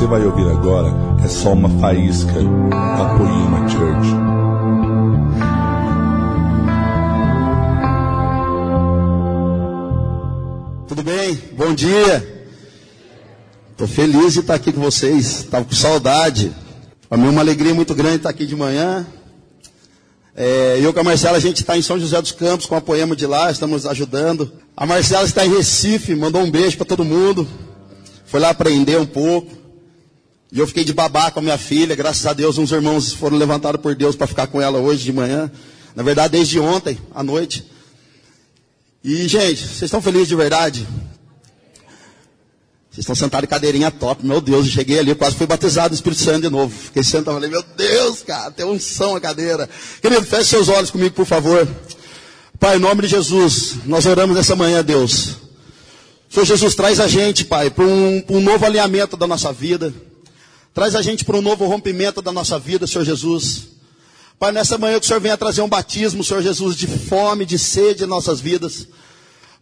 você vai ouvir agora é só uma faísca da Poema Church. Tudo bem? Bom dia. Estou feliz de estar aqui com vocês. Estava com saudade. Para mim é uma alegria muito grande estar aqui de manhã. É, eu com a Marcela, a gente está em São José dos Campos com a Poema de lá, estamos ajudando. A Marcela está em Recife, mandou um beijo para todo mundo. Foi lá aprender um pouco. E eu fiquei de babá com a minha filha. Graças a Deus, uns irmãos foram levantados por Deus para ficar com ela hoje de manhã. Na verdade, desde ontem, à noite. E, gente, vocês estão felizes de verdade? Vocês estão sentados em cadeirinha top. Meu Deus, eu cheguei ali, quase fui batizado no Espírito Santo de novo. Fiquei sentado, falei, meu Deus, cara, tem unção a cadeira. Querido, feche seus olhos comigo, por favor. Pai, em nome de Jesus, nós oramos nessa manhã, Deus. Senhor Jesus, traz a gente, Pai, para um, um novo alinhamento da nossa vida. Traz a gente para um novo rompimento da nossa vida, Senhor Jesus. Pai, nessa manhã que o Senhor venha trazer um batismo, Senhor Jesus, de fome, de sede em nossas vidas.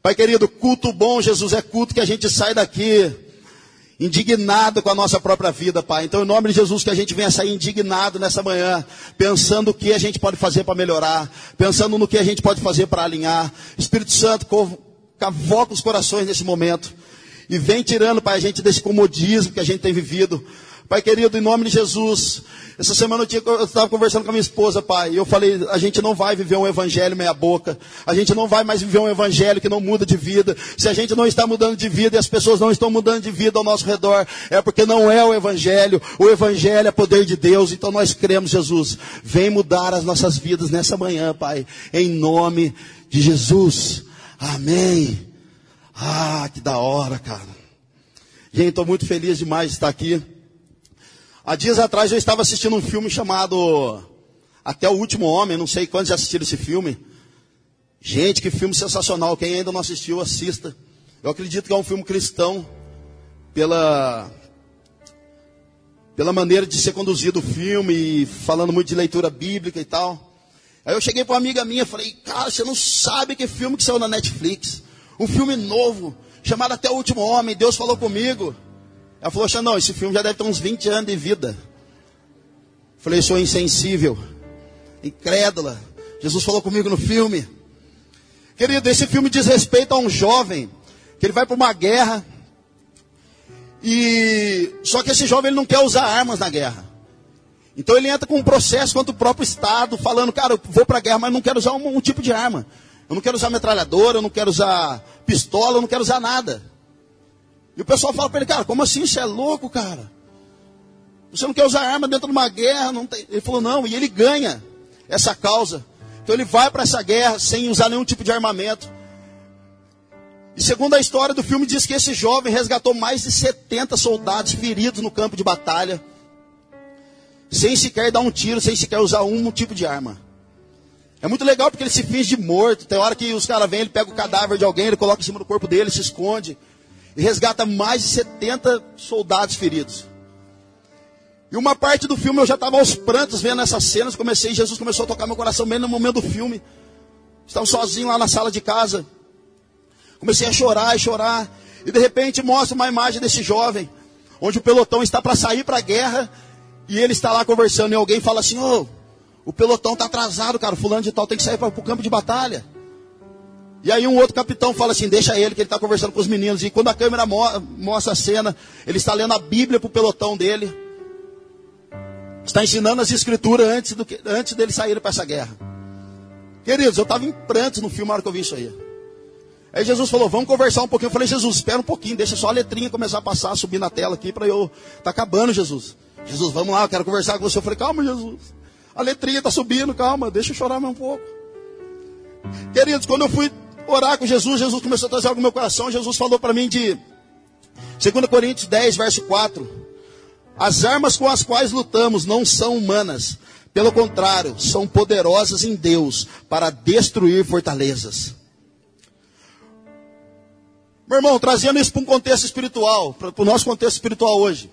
Pai querido, culto bom, Jesus, é culto que a gente sai daqui indignado com a nossa própria vida, Pai. Então, em nome de Jesus, que a gente venha sair indignado nessa manhã, pensando o que a gente pode fazer para melhorar, pensando no que a gente pode fazer para alinhar. Espírito Santo, cavoca os corações nesse momento. E vem tirando, Pai, a gente desse comodismo que a gente tem vivido. Pai querido, em nome de Jesus, essa semana eu estava conversando com a minha esposa, pai, e eu falei, a gente não vai viver um evangelho meia boca, a gente não vai mais viver um evangelho que não muda de vida. Se a gente não está mudando de vida e as pessoas não estão mudando de vida ao nosso redor, é porque não é o evangelho. O evangelho é poder de Deus, então nós cremos, Jesus. Vem mudar as nossas vidas nessa manhã, pai, em nome de Jesus. Amém. Ah, que da hora, cara. Gente, estou muito feliz demais de estar aqui. Há dias atrás eu estava assistindo um filme chamado Até o Último Homem, não sei quantos já assistiram esse filme. Gente, que filme sensacional. Quem ainda não assistiu, assista. Eu acredito que é um filme cristão pela pela maneira de ser conduzido o filme, falando muito de leitura bíblica e tal. Aí eu cheguei para uma amiga minha falei, cara, você não sabe que filme que saiu na Netflix. Um filme novo, chamado Até o Último Homem. Deus falou comigo. Ela falou, não, esse filme já deve ter uns 20 anos de vida. Falei, sou insensível, incrédula. Jesus falou comigo no filme. Querido, esse filme diz respeito a um jovem que ele vai para uma guerra e só que esse jovem ele não quer usar armas na guerra. Então ele entra com um processo contra o próprio Estado, falando, cara, eu vou para a guerra, mas não quero usar um, um tipo de arma. Eu não quero usar metralhadora, eu não quero usar pistola, eu não quero usar nada. E o pessoal fala para ele, cara, como assim? Você é louco, cara? Você não quer usar arma dentro de uma guerra? Não tem... Ele falou, não, e ele ganha essa causa. Então ele vai para essa guerra sem usar nenhum tipo de armamento. E segundo a história do filme, diz que esse jovem resgatou mais de 70 soldados feridos no campo de batalha, sem sequer dar um tiro, sem sequer usar um tipo de arma. É muito legal porque ele se finge de morto. Tem hora que os caras vêm, ele pega o cadáver de alguém, ele coloca em cima do corpo dele, se esconde e resgata mais de 70 soldados feridos. E uma parte do filme eu já estava aos prantos vendo essas cenas, comecei, Jesus começou a tocar meu coração bem no momento do filme. Estava sozinho lá na sala de casa. Comecei a chorar e chorar. E de repente mostra uma imagem desse jovem, onde o pelotão está para sair para a guerra, e ele está lá conversando, e alguém fala assim, ô, oh, o pelotão está atrasado, cara, fulano de tal tem que sair para o campo de batalha. E aí um outro capitão fala assim, deixa ele que ele está conversando com os meninos. E quando a câmera mo mostra a cena, ele está lendo a Bíblia para o pelotão dele. Está ensinando as escrituras antes, do que, antes dele sair para essa guerra. Queridos, eu estava em prantos no filme na hora que eu vi isso aí. Aí Jesus falou, vamos conversar um pouquinho. Eu falei, Jesus, espera um pouquinho, deixa só a letrinha começar a passar, subir na tela aqui para eu. Está acabando, Jesus. Jesus, vamos lá, eu quero conversar com você. Eu falei, calma, Jesus. A letrinha está subindo, calma, deixa eu chorar mais um pouco. Queridos, quando eu fui orar com Jesus, Jesus começou a trazer algo no meu coração. Jesus falou para mim de 2 Coríntios 10, verso 4. As armas com as quais lutamos não são humanas. Pelo contrário, são poderosas em Deus para destruir fortalezas. Meu irmão, trazendo isso para um contexto espiritual, para o nosso contexto espiritual hoje.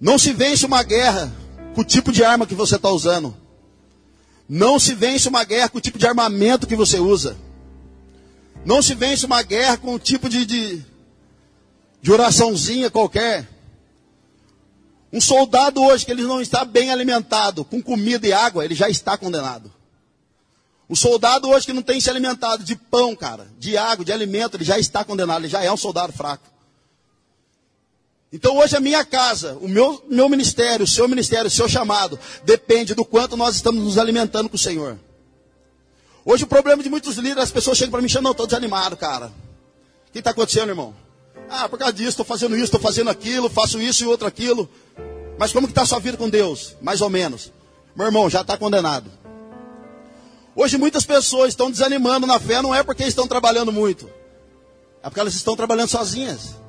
Não se vence uma guerra com o tipo de arma que você está usando. Não se vence uma guerra com o tipo de armamento que você usa. Não se vence uma guerra com o tipo de, de, de oraçãozinha qualquer. Um soldado hoje que ele não está bem alimentado, com comida e água, ele já está condenado. O soldado hoje que não tem se alimentado de pão, cara, de água, de alimento, ele já está condenado, ele já é um soldado fraco. Então hoje a minha casa, o meu, meu ministério, o seu ministério, o seu chamado, depende do quanto nós estamos nos alimentando com o Senhor. Hoje o problema de muitos líderes, as pessoas chegam para mim e chamam, não, estou desanimado, cara. O que está acontecendo, irmão? Ah, por causa disso, estou fazendo isso, estou fazendo aquilo, faço isso e outro aquilo. Mas como que está a sua vida com Deus? Mais ou menos. Meu irmão, já está condenado. Hoje muitas pessoas estão desanimando na fé, não é porque estão trabalhando muito. É porque elas estão trabalhando sozinhas.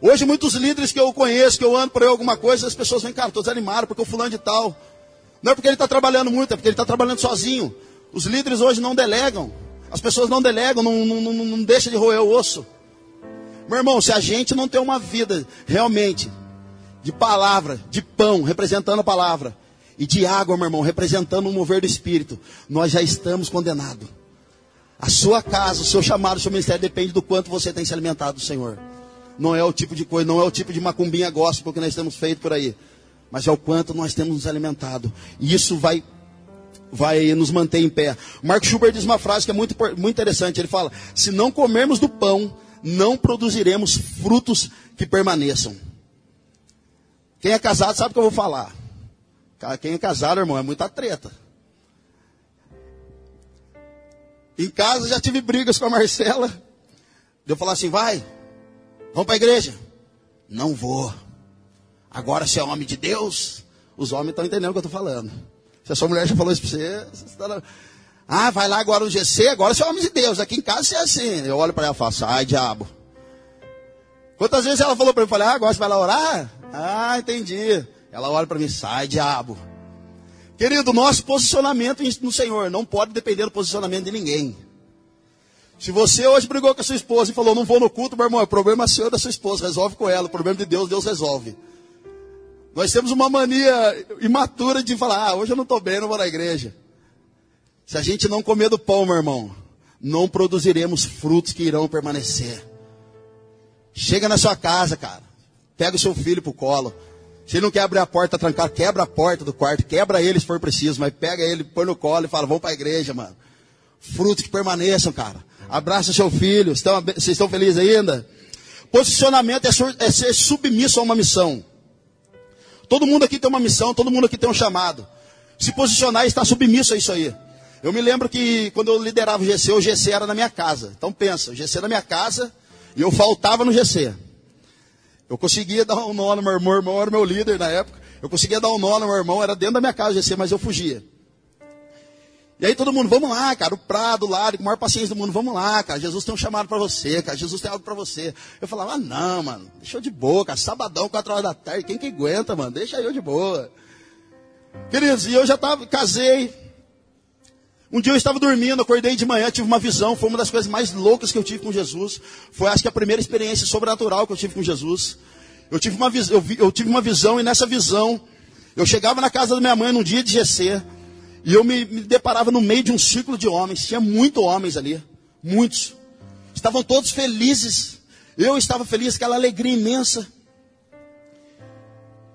Hoje muitos líderes que eu conheço, que eu ando por aí alguma coisa, as pessoas vêm, cara, estou desanimado porque o fulano de tal. Não é porque ele está trabalhando muito, é porque ele está trabalhando sozinho. Os líderes hoje não delegam. As pessoas não delegam, não, não, não, não deixam de roer o osso. Meu irmão, se a gente não tem uma vida realmente de palavra, de pão, representando a palavra, e de água, meu irmão, representando o mover do Espírito, nós já estamos condenados. A sua casa, o seu chamado, o seu ministério depende do quanto você tem se alimentado do Senhor. Não é o tipo de coisa, não é o tipo de macumbinha gospel que nós temos feito por aí. Mas é o quanto nós temos nos alimentado. E isso vai, vai nos manter em pé. Mark Schubert diz uma frase que é muito, muito interessante. Ele fala: Se não comermos do pão, não produziremos frutos que permaneçam. Quem é casado sabe o que eu vou falar. Quem é casado, irmão, é muita treta. Em casa já tive brigas com a Marcela. De eu falar assim, vai, vamos para a igreja. Não vou. Agora você é homem de Deus. Os homens estão entendendo o que eu estou falando. Se a sua mulher já falou isso para você, você está... Ah, vai lá agora no GC, agora você é homem de Deus. Aqui em casa você é assim. Eu olho para ela e falo, ai diabo. Quantas vezes ela falou para mim, eu falei, ah, agora você vai lá orar? Ah, entendi. Ela olha para mim, sai diabo. Querido, nosso posicionamento no Senhor não pode depender do posicionamento de ninguém. Se você hoje brigou com a sua esposa e falou, não vou no culto, meu irmão, é problema seu da sua esposa, resolve com ela. O problema de Deus, Deus resolve. Nós temos uma mania imatura de falar, ah, hoje eu não estou bem, não vou na igreja. Se a gente não comer do pão, meu irmão, não produziremos frutos que irão permanecer. Chega na sua casa, cara. Pega o seu filho pro colo. Se ele não quer abrir a porta, trancar, quebra a porta do quarto, quebra ele se for preciso, mas pega ele, põe no colo e fala, vamos para a igreja, mano. Frutos que permaneçam, cara. Abraça seu filho. Estão, vocês estão felizes ainda? Posicionamento é, é ser submisso a uma missão. Todo mundo aqui tem uma missão, todo mundo aqui tem um chamado. Se posicionar e estar submisso a isso aí. Eu me lembro que quando eu liderava o GC, o GC era na minha casa. Então pensa, o GC na minha casa e eu faltava no GC. Eu conseguia dar um nó no meu irmão, meu irmão era meu líder na época. Eu conseguia dar um nó no meu irmão, era dentro da minha casa GC, mas eu fugia. E aí todo mundo, vamos lá, cara, o Prado lá, com a maior paciência do mundo, vamos lá, cara, Jesus tem um chamado para você, cara, Jesus tem algo para você. Eu falava, ah, não, mano, deixa eu de boa, cara, sabadão, quatro horas da tarde, quem que aguenta, mano, deixa eu de boa. Queridos, e eu já tava, casei, um dia eu estava dormindo, acordei de manhã, tive uma visão, foi uma das coisas mais loucas que eu tive com Jesus. Foi acho que a primeira experiência sobrenatural que eu tive com Jesus. Eu tive uma, eu, vi, eu tive uma visão e nessa visão eu chegava na casa da minha mãe num dia de GC e eu me, me deparava no meio de um círculo de homens. Tinha muitos homens ali, muitos. Estavam todos felizes. Eu estava feliz, aquela alegria imensa.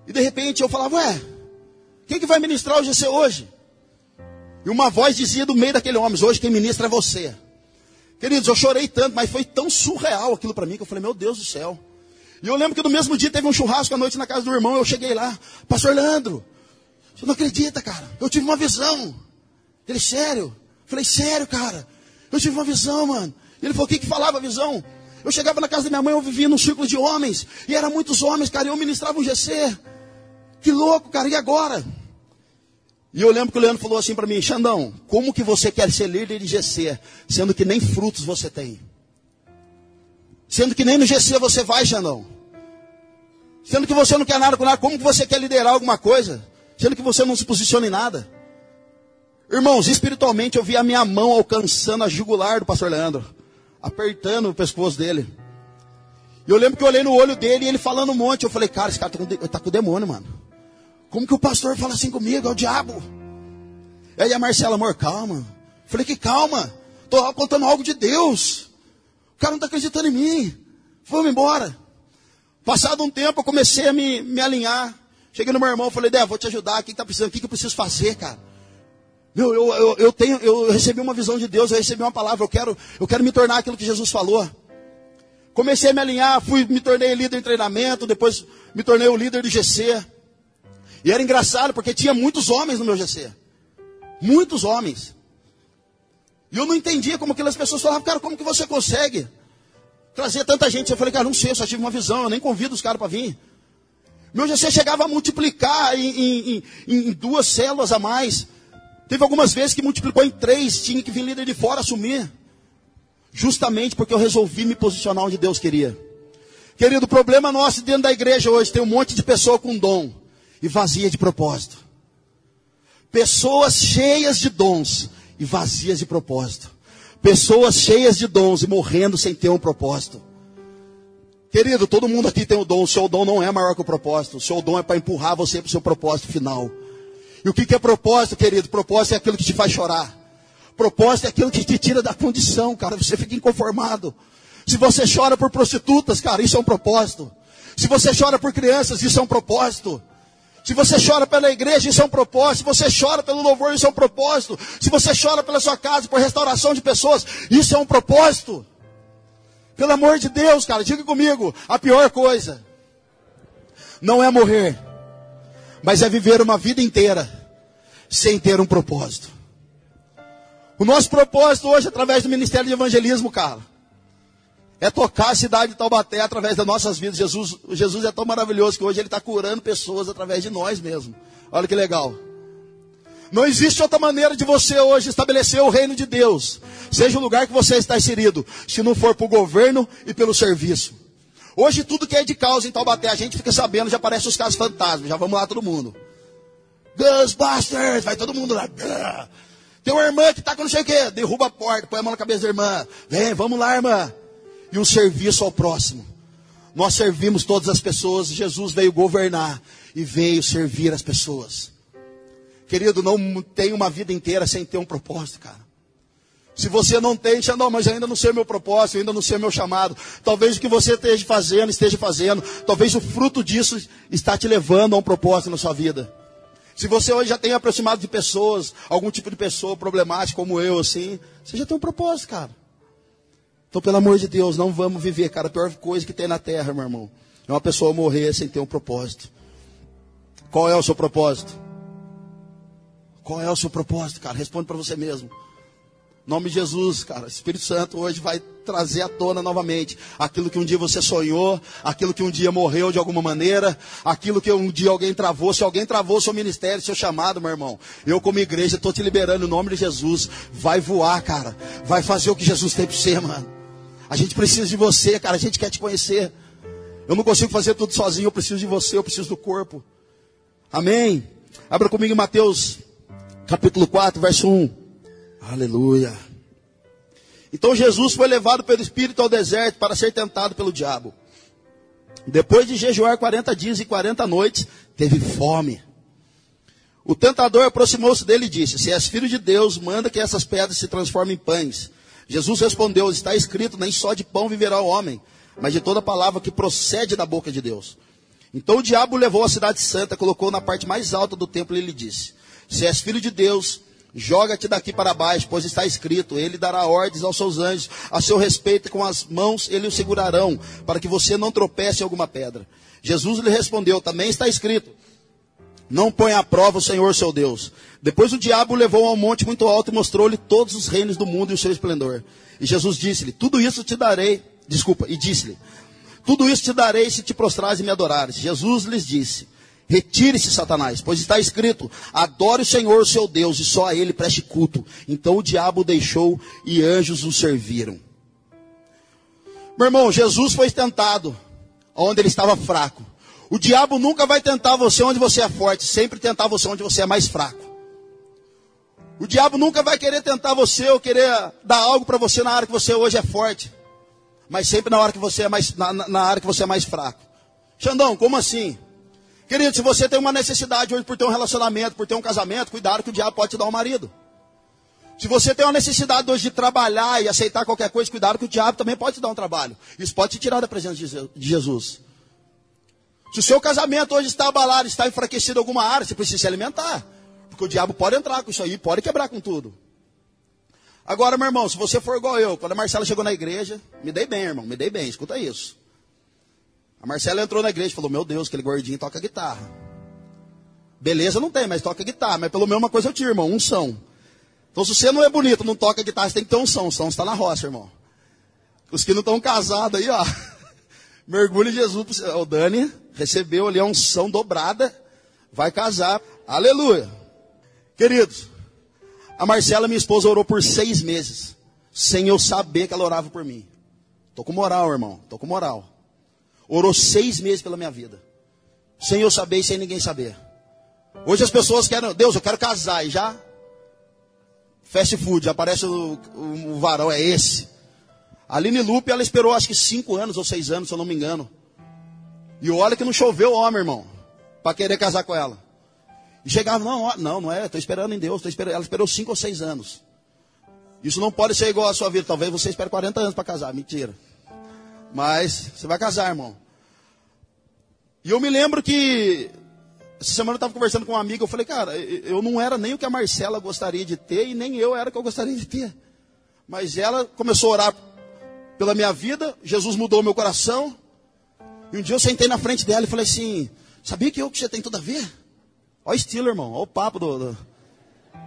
E de repente eu falava, ué, quem que vai ministrar o GC hoje? E uma voz dizia do meio daquele homem: Hoje quem ministra é você. Queridos, eu chorei tanto, mas foi tão surreal aquilo para mim que eu falei: Meu Deus do céu. E eu lembro que no mesmo dia teve um churrasco à noite na casa do irmão. Eu cheguei lá, Pastor Leandro, você não acredita, cara? Eu tive uma visão. Ele, sério? Eu falei: Sério, cara? Eu tive uma visão, mano. Ele falou: O que, que falava a visão? Eu chegava na casa da minha mãe, eu vivia num círculo de homens. E eram muitos homens, cara. E eu ministrava um GC. Que louco, cara. E agora? E eu lembro que o Leandro falou assim para mim, Xandão, como que você quer ser líder de GC, sendo que nem frutos você tem? Sendo que nem no GC você vai, Xandão. Sendo que você não quer nada com nada, como que você quer liderar alguma coisa? Sendo que você não se posiciona em nada. Irmãos, espiritualmente eu vi a minha mão alcançando a jugular do pastor Leandro, apertando o pescoço dele. E eu lembro que eu olhei no olho dele e ele falando um monte. Eu falei, cara, esse cara tá com, tá com o demônio, mano. Como que o pastor fala assim comigo? É o diabo. E aí a Marcela, amor, calma. Falei que calma. Estou contando algo de Deus. O cara não está acreditando em mim. Vamos embora. Passado um tempo, eu comecei a me, me alinhar. Cheguei no meu irmão, falei, Dé, vou te ajudar, o que está precisando? O que, que eu preciso fazer, cara? Meu, eu, eu, eu, tenho, eu recebi uma visão de Deus, eu recebi uma palavra, eu quero, eu quero me tornar aquilo que Jesus falou. Comecei a me alinhar, fui, me tornei líder em treinamento, depois me tornei o líder do GC. E era engraçado, porque tinha muitos homens no meu GC. Muitos homens. E eu não entendia como aquelas pessoas falavam, cara, como que você consegue trazer tanta gente? Eu falei, cara, não sei, eu só tive uma visão, eu nem convido os caras para vir. Meu GC chegava a multiplicar em, em, em, em duas células a mais. Teve algumas vezes que multiplicou em três, tinha que vir líder de fora assumir. Justamente porque eu resolvi me posicionar onde Deus queria. Querido, o problema nosso dentro da igreja hoje tem um monte de pessoa com dom e vazia de propósito. Pessoas cheias de dons e vazias de propósito. Pessoas cheias de dons e morrendo sem ter um propósito. Querido, todo mundo aqui tem o dom. O seu dom não é maior que o propósito. O seu dom é para empurrar você para o seu propósito final. E o que é propósito, querido? Propósito é aquilo que te faz chorar. Propósito é aquilo que te tira da condição, cara. Você fica inconformado. Se você chora por prostitutas, cara, isso é um propósito. Se você chora por crianças, isso é um propósito. Se você chora pela igreja, isso é um propósito. Se você chora pelo louvor, isso é um propósito. Se você chora pela sua casa, por restauração de pessoas, isso é um propósito. Pelo amor de Deus, cara, diga comigo, a pior coisa não é morrer, mas é viver uma vida inteira sem ter um propósito. O nosso propósito hoje, através do Ministério de Evangelismo, cara, é tocar a cidade de Taubaté através das nossas vidas. Jesus, Jesus é tão maravilhoso que hoje ele está curando pessoas através de nós mesmos. Olha que legal. Não existe outra maneira de você hoje estabelecer o reino de Deus, seja o lugar que você está inserido, se não for para o governo e pelo serviço. Hoje tudo que é de causa em Taubaté, a gente fica sabendo, já aparecem os casos fantasmas, já vamos lá todo mundo. Ghostbusters, vai todo mundo lá. Tem uma irmã que está com não sei o quê, derruba a porta, põe a mão na cabeça da irmã. Vem, vamos lá, irmã. E o serviço ao próximo. Nós servimos todas as pessoas, Jesus veio governar e veio servir as pessoas. Querido, não tem uma vida inteira sem ter um propósito, cara. Se você não tem, não, mas ainda não sei o meu propósito, ainda não sei o meu chamado. Talvez o que você esteja fazendo, esteja fazendo. Talvez o fruto disso está te levando a um propósito na sua vida. Se você hoje já tem aproximado de pessoas, algum tipo de pessoa problemática como eu, assim, você já tem um propósito, cara. Então, pelo amor de Deus, não vamos viver, cara, a pior coisa que tem na terra, meu irmão. É uma pessoa morrer sem ter um propósito. Qual é o seu propósito? Qual é o seu propósito, cara? Responde para você mesmo. Nome de Jesus, cara. Espírito Santo hoje vai trazer à tona novamente aquilo que um dia você sonhou, aquilo que um dia morreu de alguma maneira, aquilo que um dia alguém travou. Se alguém travou seu ministério, seu chamado, meu irmão, eu como igreja estou te liberando em nome de Jesus. Vai voar, cara. Vai fazer o que Jesus tem para você, mano. A gente precisa de você, cara. A gente quer te conhecer. Eu não consigo fazer tudo sozinho. Eu preciso de você. Eu preciso do corpo. Amém. Abra comigo Mateus capítulo 4, verso 1. Aleluia. Então Jesus foi levado pelo Espírito ao deserto para ser tentado pelo diabo. Depois de jejuar 40 dias e 40 noites, teve fome. O tentador aproximou-se dele e disse: Se és filho de Deus, manda que essas pedras se transformem em pães. Jesus respondeu: Está escrito: Nem só de pão viverá o homem, mas de toda palavra que procede da boca de Deus. Então o diabo levou a cidade santa, colocou na parte mais alta do templo e lhe disse: Se és filho de Deus, Joga-te daqui para baixo, pois está escrito: Ele dará ordens aos seus anjos, a seu respeito, com as mãos ele o segurarão, para que você não tropece em alguma pedra. Jesus lhe respondeu: Também está escrito: Não põe à prova o Senhor seu Deus. Depois o diabo o levou a um monte muito alto e mostrou-lhe todos os reinos do mundo e o seu esplendor. E Jesus disse-lhe: Tudo isso te darei. Desculpa, e disse-lhe: Tudo isso te darei se te prostrares e me adorares. Jesus lhes disse: Retire-se, Satanás, pois está escrito: adore o Senhor, seu Deus, e só a ele preste culto. Então o diabo o deixou e anjos o serviram. Meu irmão, Jesus foi tentado onde ele estava fraco. O diabo nunca vai tentar você onde você é forte, sempre tentar você onde você é mais fraco. O diabo nunca vai querer tentar você ou querer dar algo para você na área que você hoje é forte, mas sempre na hora que você é mais na, na área que você é mais fraco. Xandão, como assim? Querido, se você tem uma necessidade hoje por ter um relacionamento, por ter um casamento, cuidado que o diabo pode te dar um marido. Se você tem uma necessidade hoje de trabalhar e aceitar qualquer coisa, cuidado que o diabo também pode te dar um trabalho. Isso pode te tirar da presença de Jesus. Se o seu casamento hoje está abalado, está enfraquecido em alguma área, você precisa se alimentar. Porque o diabo pode entrar com isso aí, pode quebrar com tudo. Agora, meu irmão, se você for igual eu, quando a Marcela chegou na igreja, me dei bem, irmão, me dei bem, escuta isso. A Marcela entrou na igreja e falou: Meu Deus, aquele gordinho toca guitarra. Beleza não tem, mas toca guitarra. Mas pelo menos uma coisa eu tinha, irmão, unção. Então se você não é bonito, não toca guitarra, você tem que ter unção. Unção está na roça, irmão. Os que não estão casados aí, ó. Mergulhe em Jesus. O Dani recebeu ali a unção dobrada. Vai casar. Aleluia. Queridos, a Marcela, minha esposa, orou por seis meses. Sem eu saber que ela orava por mim. Tô com moral, irmão. Tô com moral. Orou seis meses pela minha vida. Sem eu saber e sem ninguém saber. Hoje as pessoas querem, Deus, eu quero casar. E já fast food, aparece o, o, o varão, é esse. A Aline Lupe, ela esperou acho que cinco anos ou seis anos, se eu não me engano. E olha que não choveu homem, irmão, para querer casar com ela. E chegava, não, não, não é, estou esperando em Deus, esperando. ela esperou cinco ou seis anos. Isso não pode ser igual à sua vida, talvez você espere 40 anos para casar, mentira. Mas você vai casar, irmão. E eu me lembro que essa semana eu estava conversando com um amigo, eu falei, cara, eu não era nem o que a Marcela gostaria de ter e nem eu era o que eu gostaria de ter. Mas ela começou a orar pela minha vida, Jesus mudou meu coração. E um dia eu sentei na frente dela e falei assim: Sabia que eu que você tem tudo a ver? Olha o estilo, irmão, olha o papo do, do.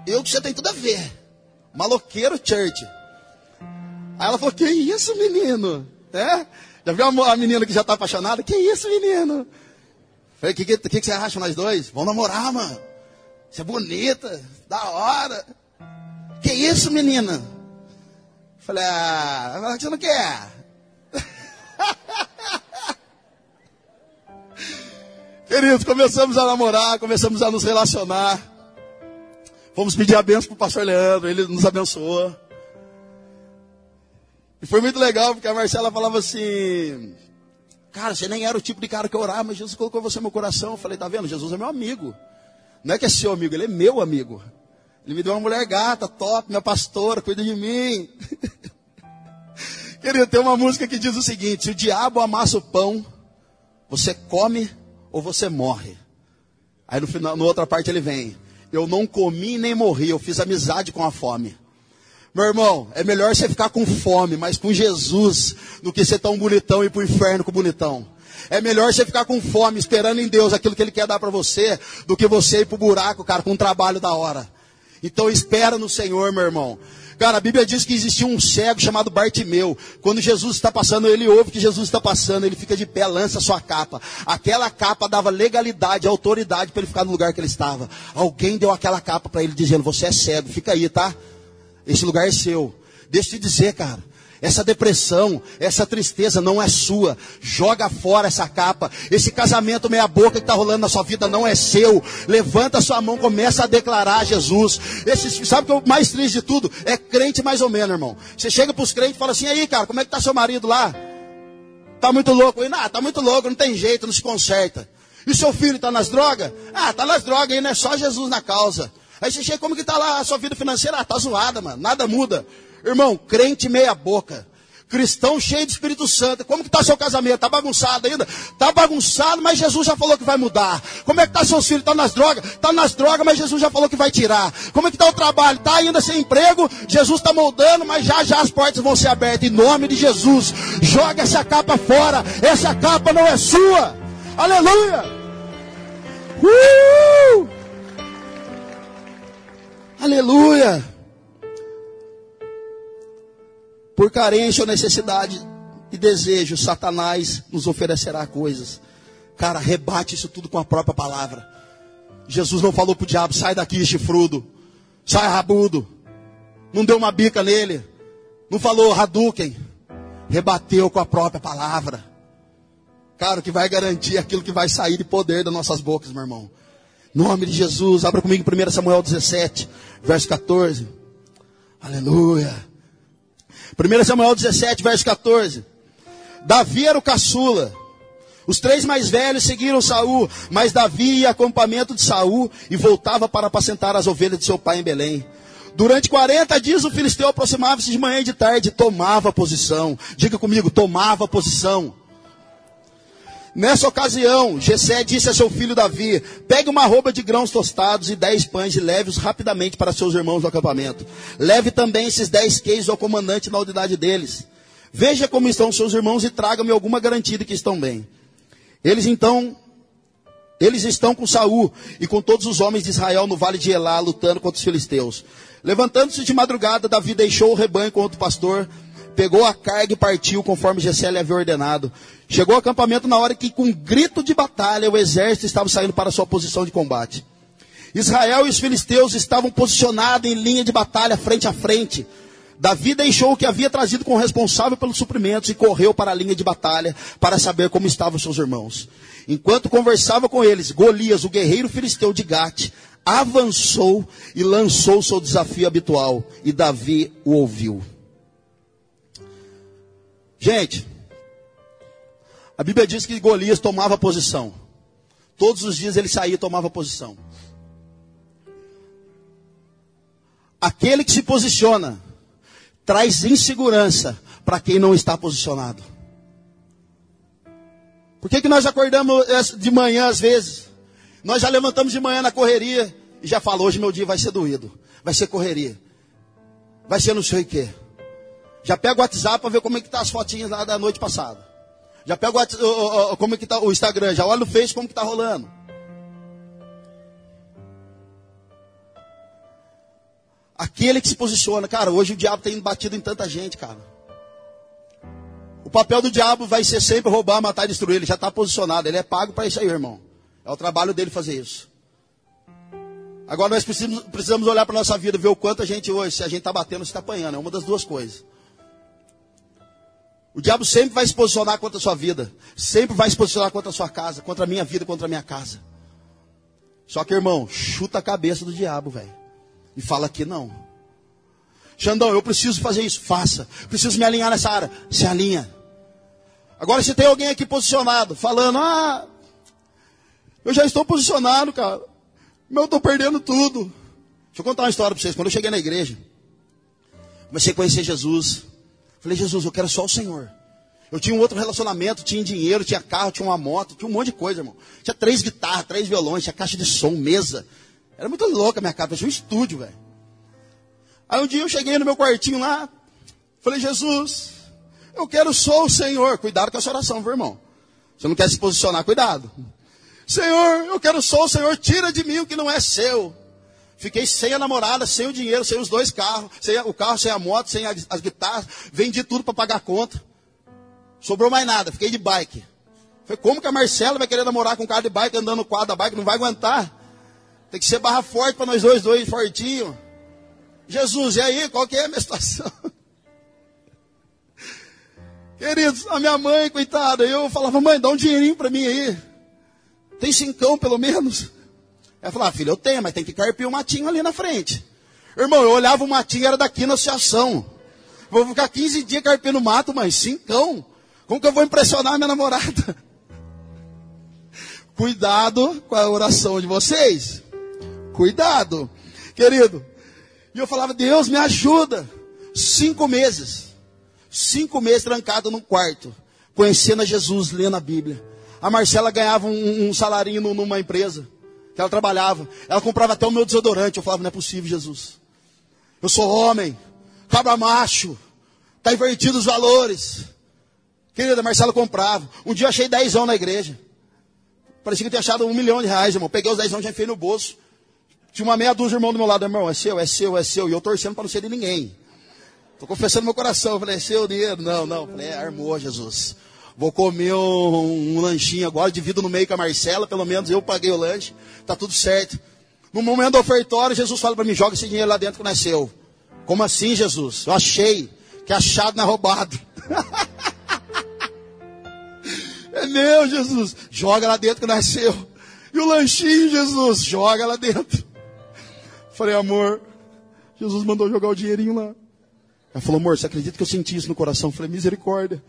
Eu que você tem tudo a ver. Maloqueiro church. Aí ela falou: Que isso, menino? É? Já viu a menina que já está apaixonada? Que isso, menino? Falei, o que, que, que, que você acha nós dois? Vamos namorar, mano. Você é bonita, da hora. Que isso, menina? Falei, ah, você não quer? Queridos, começamos a namorar, começamos a nos relacionar. Fomos pedir a benção para o pastor Leandro, ele nos abençoou. E foi muito legal, porque a Marcela falava assim: Cara, você nem era o tipo de cara que orava, mas Jesus colocou você no meu coração. Eu falei, tá vendo? Jesus é meu amigo. Não é que é seu amigo, ele é meu amigo. Ele me deu uma mulher gata, top, minha pastora, cuida de mim. Querido, tem uma música que diz o seguinte: se o diabo amassa o pão, você come ou você morre. Aí no final, na outra parte ele vem: eu não comi nem morri, eu fiz amizade com a fome. Meu irmão, é melhor você ficar com fome, mas com Jesus, do que ser tão bonitão e ir pro inferno com bonitão. É melhor você ficar com fome, esperando em Deus aquilo que Ele quer dar para você, do que você ir pro buraco, cara, com um trabalho da hora. Então espera no Senhor, meu irmão. Cara, a Bíblia diz que existia um cego chamado Bartimeu. Quando Jesus está passando, ele ouve que Jesus está passando, ele fica de pé, lança sua capa. Aquela capa dava legalidade, autoridade para ele ficar no lugar que ele estava. Alguém deu aquela capa para ele dizendo: Você é cego, fica aí, tá? Esse lugar é seu. Deixa eu te dizer, cara. Essa depressão, essa tristeza não é sua. Joga fora essa capa. Esse casamento meia boca que está rolando na sua vida não é seu. Levanta sua mão, começa a declarar Jesus. Esse, sabe o que é o mais triste de tudo? É crente mais ou menos, irmão. Você chega para os crentes e fala assim, aí, cara, como é que está seu marido lá? Tá muito louco? Aí, não, tá muito louco, não tem jeito, não se conserta. E seu filho está nas drogas? Ah, tá nas drogas aí, não é só Jesus na causa. Aí você chega, como que está lá a sua vida financeira? Ah, tá zoada, mano, nada muda. Irmão, crente meia boca. Cristão cheio de Espírito Santo. Como que está seu casamento? Está bagunçado ainda? Está bagunçado, mas Jesus já falou que vai mudar. Como é que está seus filhos? Está nas drogas? Está nas drogas, mas Jesus já falou que vai tirar. Como é que está o trabalho? Está ainda sem emprego? Jesus está moldando, mas já já as portas vão ser abertas. Em nome de Jesus. Joga essa capa fora. Essa capa não é sua. Aleluia. Uh! Aleluia. Por carência ou necessidade e desejo, Satanás nos oferecerá coisas. Cara, rebate isso tudo com a própria palavra. Jesus não falou para o diabo, sai daqui, chifrudo. Sai rabudo. Não deu uma bica nele. Não falou Hadouken. Rebateu com a própria palavra. Cara, o que vai garantir aquilo que vai sair de poder das nossas bocas, meu irmão. Nome de Jesus. Abra comigo 1 Samuel 17, verso 14. Aleluia. 1 Samuel 17, verso 14. Davi era o caçula. Os três mais velhos seguiram Saul, mas Davi ia acampamento de Saul e voltava para apacentar as ovelhas de seu pai em Belém. Durante 40 dias o filisteu aproximava-se de manhã e de tarde, tomava posição. Diga comigo, tomava posição. Nessa ocasião, Jessé disse a seu filho Davi: Pegue uma roupa de grãos tostados e dez pães e leve-os rapidamente para seus irmãos no acampamento. Leve também esses dez queijos ao comandante na unidade deles. Veja como estão seus irmãos e traga-me alguma garantia de que estão bem. Eles então, eles estão com Saul e com todos os homens de Israel no vale de Elá, lutando contra os filisteus. Levantando-se de madrugada, Davi deixou o rebanho com outro pastor, pegou a carga e partiu, conforme Jessé lhe havia ordenado. Chegou ao acampamento na hora que, com um grito de batalha, o exército estava saindo para sua posição de combate. Israel e os filisteus estavam posicionados em linha de batalha, frente a frente. Davi deixou o que havia trazido com o responsável pelos suprimentos e correu para a linha de batalha para saber como estavam seus irmãos. Enquanto conversava com eles, Golias, o guerreiro filisteu de Gate, avançou e lançou seu desafio habitual, e Davi o ouviu. Gente, a Bíblia diz que Golias tomava posição. Todos os dias ele saía e tomava posição. Aquele que se posiciona traz insegurança para quem não está posicionado. Por que, que nós acordamos de manhã às vezes? Nós já levantamos de manhã na correria e já falou, hoje meu dia vai ser doído. Vai ser correria. Vai ser não sei o quê. Já pega o WhatsApp para ver como é que tá as fotinhas lá da noite passada. Já pega o, o, como é que tá o Instagram, já olha no Face como que tá rolando. Aquele que se posiciona, cara, hoje o diabo tem batido em tanta gente, cara. O papel do diabo vai ser sempre roubar, matar e destruir. Ele já está posicionado, ele é pago para isso aí, irmão. É o trabalho dele fazer isso. Agora nós precisamos, precisamos olhar para a nossa vida, ver o quanto a gente hoje, se a gente está batendo, se está apanhando. É uma das duas coisas. O diabo sempre vai se posicionar contra a sua vida. Sempre vai se posicionar contra a sua casa, contra a minha vida, contra a minha casa. Só que, irmão, chuta a cabeça do diabo, velho. E fala que não. Xandão, eu preciso fazer isso. Faça. Preciso me alinhar nessa área. Se alinha. Agora, se tem alguém aqui posicionado, falando, ah, eu já estou posicionado, cara. Mas eu estou perdendo tudo. Deixa eu contar uma história para vocês. Quando eu cheguei na igreja, comecei a conhecer Jesus. Falei, Jesus, eu quero só o Senhor. Eu tinha um outro relacionamento, tinha dinheiro, tinha carro, tinha uma moto, tinha um monte de coisa, irmão. Tinha três guitarras, três violões, tinha caixa de som, mesa. Era muito louca a minha casa, tinha um estúdio, velho. Aí um dia eu cheguei no meu quartinho lá, falei, Jesus, eu quero só o Senhor. Cuidado com essa oração, viu, irmão? Você não quer se posicionar, cuidado. Senhor, eu quero só o Senhor, tira de mim o que não é seu. Fiquei sem a namorada, sem o dinheiro, sem os dois carros, sem o carro, sem a moto, sem as, as guitarras. Vendi tudo para pagar a conta. Sobrou mais nada, fiquei de bike. Falei, como que a Marcela vai querer namorar com um cara de bike andando no quadro da bike? Não vai aguentar. Tem que ser barra forte para nós dois, dois fortinho. Jesus, e aí, qual que é a minha situação? Queridos, a minha mãe, coitada, eu falava, mãe, dá um dinheirinho para mim aí. Tem cincão, pelo menos. Ela falou, ah, filho, eu tenho, mas tem que carpir o um matinho ali na frente. Irmão, eu olhava o matinho, era daqui na associação. Vou ficar 15 dias carpindo mato, mas cincão. Como que eu vou impressionar minha namorada? Cuidado com a oração de vocês. Cuidado. Querido. E eu falava, Deus, me ajuda. Cinco meses. Cinco meses trancado num quarto. Conhecendo a Jesus, lendo a Bíblia. A Marcela ganhava um, um salarinho numa empresa que ela trabalhava. Ela comprava até o meu desodorante. Eu falava, não é possível, Jesus. Eu sou homem, cabra macho, está invertido os valores. Querida, Marcela comprava. Um dia eu achei dezão na igreja. Parecia que eu tinha achado um milhão de reais, irmão. Peguei os dezão, já enfiei no bolso. Tinha uma meia dúzia de irmão do meu lado, irmão, é seu, é seu, é seu. E eu torcendo para não ser de ninguém. Estou confessando meu coração. Eu falei, é seu dinheiro? Não, não. Eu falei, é, armou, Jesus. Vou comer um, um, lanchinho agora, divido no meio com a Marcela, pelo menos eu paguei o lanche, tá tudo certo. No momento do ofertório, Jesus fala para mim, joga esse dinheiro lá dentro que é seu. Como assim, Jesus? Eu achei, que achado não é roubado. é meu, Jesus. Joga lá dentro que é seu. E o lanchinho, Jesus, joga lá dentro. Falei, amor, Jesus mandou jogar o dinheirinho lá. Ela falou, amor, você acredita que eu senti isso no coração? Eu falei, misericórdia.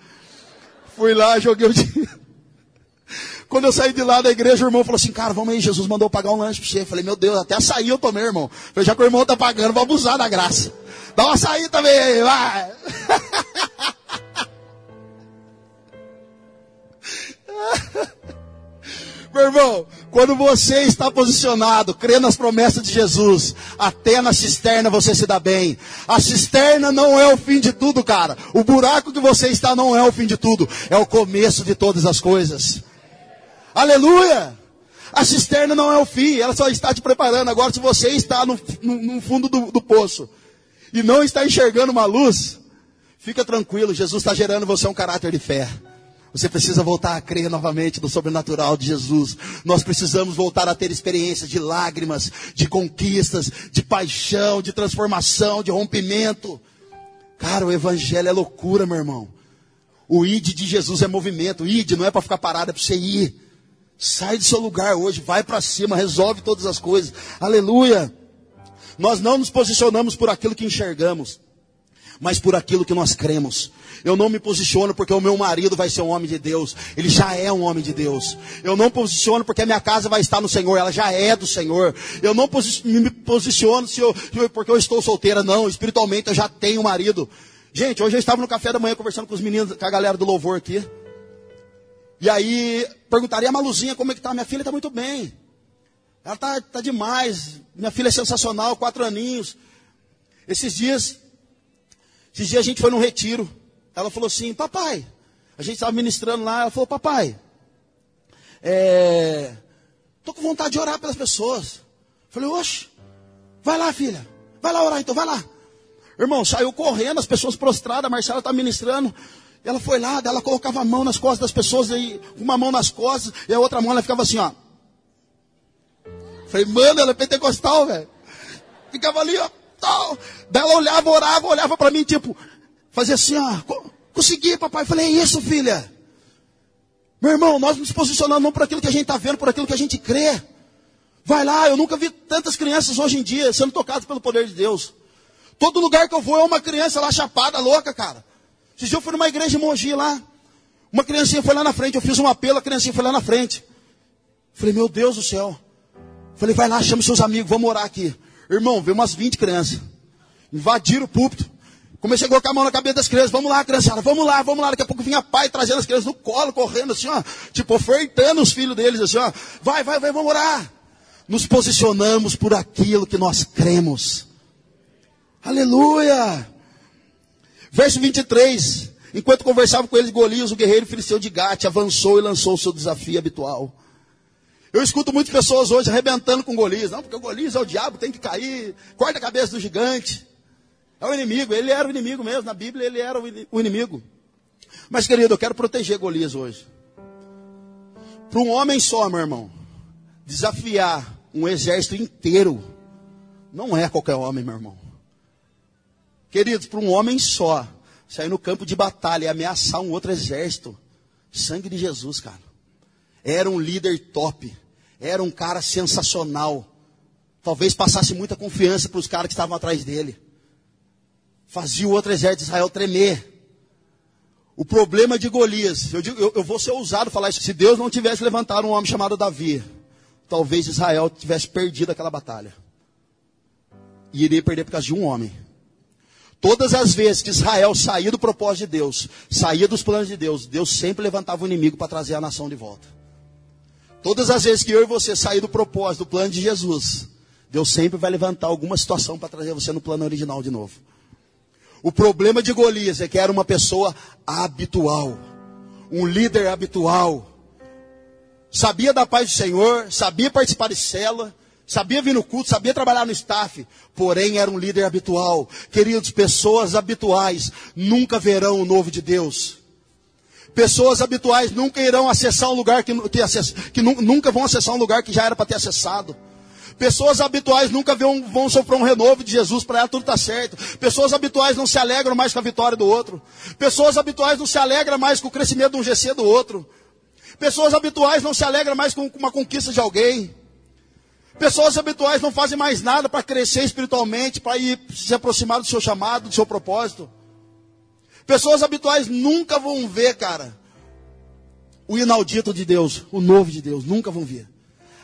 Fui lá, joguei o dinheiro. Quando eu saí de lá da igreja, o irmão falou assim, cara, vamos aí, Jesus mandou pagar um lanche pra você. Eu falei, meu Deus, até açaí eu tomei, irmão. Eu falei, já que o irmão tá pagando, vou abusar da graça. Dá um açaí também aí, vai. Meu irmão, quando você está posicionado, crê nas promessas de Jesus, até na cisterna você se dá bem. A cisterna não é o fim de tudo, cara. O buraco que você está não é o fim de tudo, é o começo de todas as coisas. Aleluia! A cisterna não é o fim, ela só está te preparando. Agora, se você está no, no, no fundo do, do poço e não está enxergando uma luz, fica tranquilo, Jesus está gerando você um caráter de fé. Você precisa voltar a crer novamente no sobrenatural de Jesus. Nós precisamos voltar a ter experiências de lágrimas, de conquistas, de paixão, de transformação, de rompimento. Cara, o evangelho é loucura, meu irmão. O id de Jesus é movimento. O id não é para ficar parado, é para você ir. Sai do seu lugar hoje, vai para cima, resolve todas as coisas. Aleluia. Nós não nos posicionamos por aquilo que enxergamos, mas por aquilo que nós cremos. Eu não me posiciono porque o meu marido vai ser um homem de Deus. Ele já é um homem de Deus. Eu não posiciono porque a minha casa vai estar no Senhor. Ela já é do Senhor. Eu não me posiciono se eu, porque eu estou solteira. Não, espiritualmente eu já tenho um marido. Gente, hoje eu estava no café da manhã conversando com os meninos, com a galera do louvor aqui. E aí perguntaria a Maluzinha como é que tá. Minha filha está muito bem. Ela está tá demais. Minha filha é sensacional, quatro aninhos. Esses dias, esses dias a gente foi num retiro. Ela falou assim, papai, a gente estava ministrando lá, ela falou, papai, é, tô com vontade de orar pelas pessoas. Falei, oxe, vai lá, filha, vai lá orar então, vai lá. Irmão, saiu correndo, as pessoas prostradas, a Marcela está ministrando. Ela foi lá, ela colocava a mão nas costas das pessoas, aí, uma mão nas costas, e a outra mão ela ficava assim, ó. Falei, mano, ela é pentecostal, velho. Ficava ali, ó, tal. Daí ela olhava, orava, olhava para mim, tipo, Fazia assim, ó. Consegui, papai. Falei, é isso, filha. Meu irmão, nós nos posicionamos não por aquilo que a gente está vendo, por aquilo que a gente crê. Vai lá, eu nunca vi tantas crianças hoje em dia sendo tocadas pelo poder de Deus. Todo lugar que eu vou é uma criança lá chapada, louca, cara. Esse dia eu fui numa igreja em Mogi lá. Uma criancinha foi lá na frente, eu fiz um apelo, a criancinha foi lá na frente. Falei, meu Deus do céu. Falei, vai lá, chama seus amigos, vamos orar aqui. Irmão, veio umas 20 crianças. Invadiram o púlpito. Comecei a colocar a mão na cabeça das crianças. Vamos lá, criançada, vamos lá, vamos lá. Daqui a pouco vinha pai trazendo as crianças no colo, correndo assim, ó. Tipo, ofertando os filhos deles, assim, ó. Vai, vai, vai, vamos orar. Nos posicionamos por aquilo que nós cremos. Aleluia. Verso 23. Enquanto conversava com eles, Golias, o guerreiro filisteu de Gate, avançou e lançou o seu desafio habitual. Eu escuto muitas pessoas hoje arrebentando com Golias. Não, porque o Golias é o diabo, tem que cair. Corta a cabeça do gigante. É o inimigo, ele era o inimigo mesmo, na Bíblia ele era o inimigo. Mas querido, eu quero proteger Golias hoje. Para um homem só, meu irmão, desafiar um exército inteiro, não é qualquer homem, meu irmão. Queridos, para um homem só, sair no campo de batalha e ameaçar um outro exército, sangue de Jesus, cara. Era um líder top, era um cara sensacional. Talvez passasse muita confiança para os caras que estavam atrás dele fazia o outro exército de Israel tremer. O problema de Golias, eu, digo, eu, eu vou ser ousado falar isso, se Deus não tivesse levantado um homem chamado Davi, talvez Israel tivesse perdido aquela batalha. E iria perder por causa de um homem. Todas as vezes que Israel saía do propósito de Deus, saía dos planos de Deus, Deus sempre levantava o inimigo para trazer a nação de volta. Todas as vezes que eu e você sair do propósito, do plano de Jesus, Deus sempre vai levantar alguma situação para trazer você no plano original de novo. O problema de Golias é que era uma pessoa habitual, um líder habitual. Sabia da paz do Senhor, sabia participar de cela, sabia vir no culto, sabia trabalhar no staff, porém era um líder habitual. Queridos, pessoas habituais nunca verão o novo de Deus. Pessoas habituais nunca irão acessar um lugar que, que, que nunca vão acessar um lugar que já era para ter acessado. Pessoas habituais nunca vão, vão sofrer um renovo de Jesus, para ela tudo está certo. Pessoas habituais não se alegram mais com a vitória do outro. Pessoas habituais não se alegram mais com o crescimento de um GC do outro. Pessoas habituais não se alegram mais com uma conquista de alguém. Pessoas habituais não fazem mais nada para crescer espiritualmente, para ir se aproximar do seu chamado, do seu propósito. Pessoas habituais nunca vão ver, cara, o inaudito de Deus, o novo de Deus, nunca vão ver.